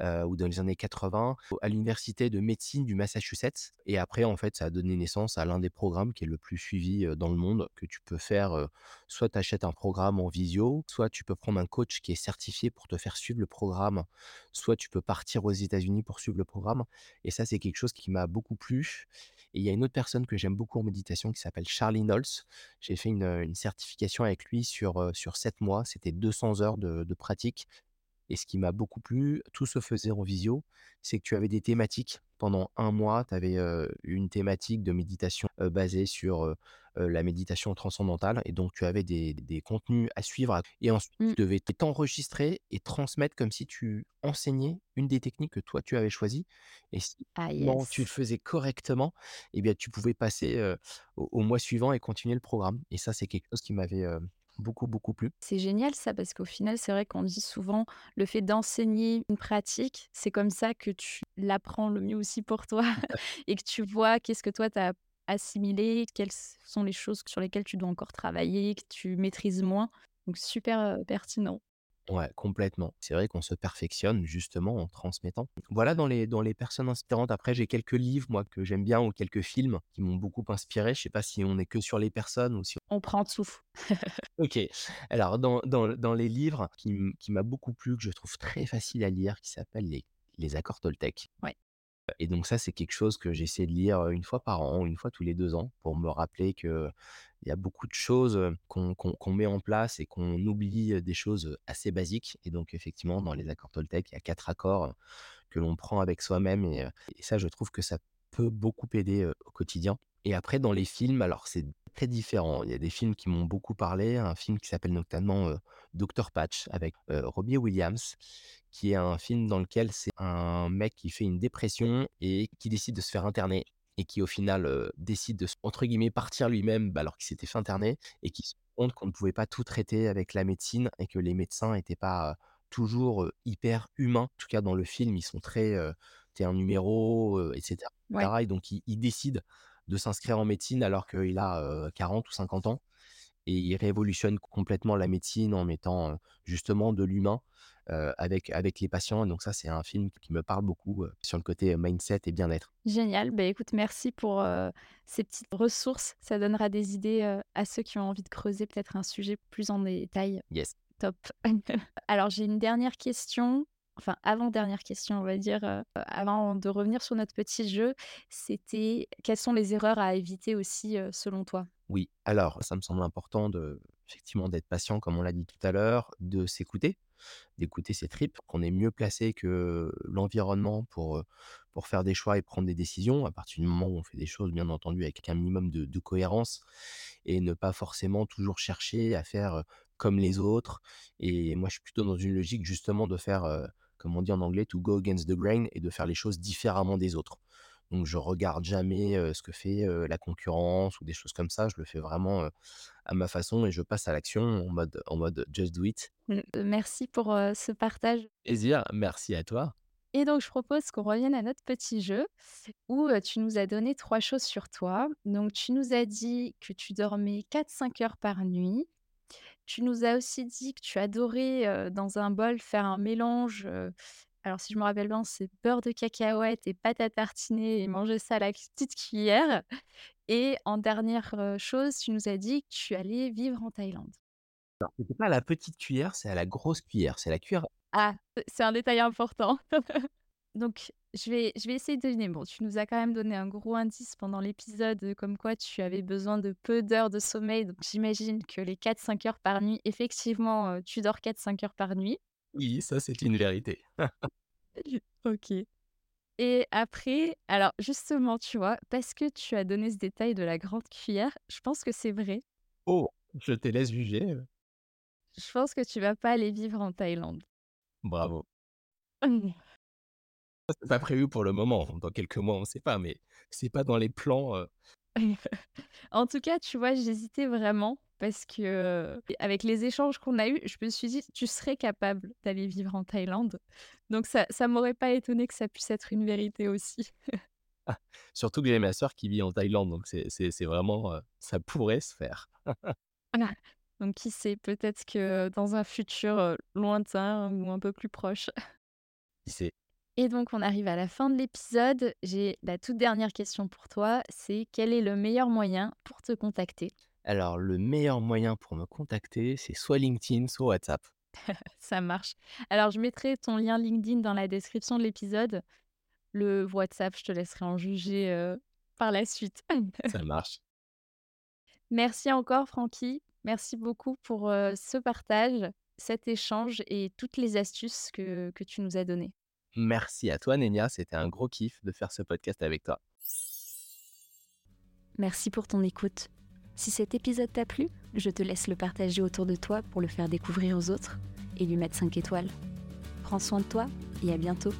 heu, ou dans les années 80 à l'université de médecine du Massachusetts et après en fait, ça a donné naissance à l'un des programmes qui est le plus suivi, heu, dans le monde que tu peux faire, heu, soit tu achètes un programme en visio, soit tu peux prendre un coach qui est certifié pour te faire suivre le programme, soit tu peux partir aux États-Unis pour suivre le programme et ça, c'est quelque chose qui m'a beaucoup plu et il y a une autre personne que j'aime beaucoup en méditation qui s'appelle Charlie Knowles. J'ai fait une, certification avec lui sur, heu, sur 7 mois, c'était 200 heures de pratique et ce qui m'a beaucoup plu, tout se faisait en visio, c'est que tu avais des thématiques. Pendant un mois, tu avais une thématique de méditation euh, basée sur euh, la méditation transcendantale. Et donc, tu avais des, des contenus à suivre. Et ensuite, Mmh. tu devais t'enregistrer et transmettre comme si tu enseignais une des techniques que toi, tu avais choisies. Et si Ah tu le faisais correctement, eh bien, tu pouvais passer au, au mois suivant et continuer le programme. Et ça, c'est quelque chose qui m'avait beaucoup, beaucoup plu. C'est génial ça parce qu'au final, c'est vrai qu'on dit souvent le fait d'enseigner une pratique, c'est comme ça que tu l'apprends le mieux aussi pour toi <laughs> et que tu vois qu'est-ce que toi tu as assimilé, quelles sont les choses sur lesquelles tu dois encore travailler, que tu maîtrises moins. Donc super, heu, pertinent. Ouais, complètement. C'est vrai qu'on se perfectionne justement en transmettant. Voilà dans les dans les personnes inspirantes. Après, j'ai quelques livres, moi, que j'aime bien ou quelques films qui m'ont beaucoup inspiré. Je sais pas si on est que sur les personnes ou si On prend tout. <laughs> OK. Alors dans dans dans les livres qui qui m'a beaucoup plu, que je trouve très facile à lire, qui s'appellent les les accords Toltec Ouais. Et donc ça, c'est quelque chose que j'essaie de lire, 1 fois par an, une fois tous les 2 ans pour me rappeler qu'il y a beaucoup de choses, qu'on met en place et qu'on oublie, des choses, assez basiques et donc effectivement, dans les accords Toltec, il y a 4 accords, que l'on prend avec soi-même et ça, je trouve que ça peut beaucoup aider, au quotidien et après dans les films, alors c'est très différent. Il y a des films qui m'ont beaucoup parlé, un film qui s'appelle notamment, Doctor Patch avec, heu, Robbie Williams, qui est un film dans lequel c'est un mec qui fait une dépression et qui décide de se faire interner et qui au final, décide de entre guillemets «partir lui-même», bah, alors qu'il s'était fait interner et qui se rend compte qu'on ne pouvait pas tout traiter avec la médecine et que les médecins étaient pas, toujours, hyper humains. En tout cas dans le film, ils sont très, heu, tu es un numéro, heu et cetera et Ouais. et donc il il décide de s'inscrire en médecine alors qu'il a, heu, 40 ou 50 ans et il révolutionne complètement la médecine en mettant, justement de l'humain, avec avec les patients donc ça, c'est un film qui me parle beaucoup, sur le côté, mindset et bien-être. Génial. Bah, écoute, merci pour, ces petites ressources. Ça donnera des idées, à ceux qui ont envie de creuser peut-être un sujet plus en détail. Yes. Top. <laughs> Alors j'ai une dernière question, enfin avant-dernière question on va dire, heu, avant de revenir sur notre petit jeu. C'était quelles sont les erreurs à éviter aussi, heu, selon toi? Oui, alors ça me semble important de effectivement d'être patient comme on l'a dit tout à l'heure, de s'écouter, d'écouter ses tripes, qu'on est mieux placé que l'environnement pour, heu, pour faire des choix et prendre des décisions, à partir du moment où on fait des choses bien entendu avec un minimum de cohérence et ne pas forcément toujours chercher à faire, comme les autres et moi je suis plutôt dans une logique justement de faire, comme on dit en anglais: «To go against the grain» et de faire les choses différemment des autres. Donc je regarde jamais, heu, ce que fait, heu, la concurrence ou des choses comme ça. Je le fais vraiment, heu, à ma façon et je passe à l'action en mode en mode just do it. Mmh, merci pour, ce partage Plaisir, merci à toi. et donc je propose qu'on revienne à notre petit jeu où, tu nous as donné 3 choses sur toi. Donc tu nous as dit que tu dormais quatre cinq heures par nuit. Tu nous as aussi dit que tu adorais, dans un bol faire un mélange, alors si je me rappelle bien, c'est beurre de cacahuètes et pâte à tartiner et manger ça à la petite cuillère et en dernière, chose, tu nous as dit que tu allais vivre en Thaïlande. Alors c'était pas à la petite cuillère, c'est à la grosse cuillère. C'est la cuillère Ah, c'est un détail important. <laughs> Donc je vais je vais essayer de deviner. Bon, tu nous as quand même donné un gros indice pendant l'épisode, heu, comme quoi tu avais besoin de peu d'heures de sommeil, donc j'imagine que les quatre cinq heures par nuit, effectivement, heu, tu dors quatre cinq heures par nuit. oui, ça c'est une vérité. <laughs> OK et après alors justement, tu vois, parce que tu as donné ce détail de la grande cuillère, je pense que c'est vrai. Oh, je te laisse juger, Je pense que tu vas pas aller vivre en Thaïlande. bravo. <laughs> Ça c'est pas prévu pour le moment. Dans quelques mois, on sait pas, mais c'est pas dans les plans, <laughs> En tout cas, tu vois, j'hésitais vraiment parce que, avec les échanges qu'on a eus, je me suis dit: «Tu serais capable d'aller vivre en Thaïlande». Donc ça ça m'aurait pas étonné que ça puisse être une vérité aussi. surtout que j'ai ma sœur qui vit en Thaïlande, donc c'est c'est c'est vraiment, ça pourrait se faire. Voilà. <laughs> Donc qui sait, peut-être que dans un futur, lointain ou un peu plus proche. Qui sait? Et donc, on arrive à la fin de l'épisode. J'ai la toute dernière question pour toi. C'est quel est le meilleur moyen pour te contacter? Alors, le meilleur moyen pour me contacter, c'est soit LinkedIn, soit WhatsApp. <laughs> Ça marche. Alors, je mettrai ton lien LinkedIn dans la description de l'épisode. Le WhatsApp, je te laisserai en juger euh, par la suite. Ça <laughs> marche. Merci encore, Francky. Merci beaucoup pour euh, ce partage, cet échange et toutes les astuces que, que tu nous as données. Merci à toi, Nénia. C'était un gros kiff de faire ce podcast avec toi. Merci pour ton écoute. Si cet épisode t'a plu, je te laisse le partager autour de toi pour le faire découvrir aux autres et lui mettre 5 étoiles. Prends soin de toi et à bientôt.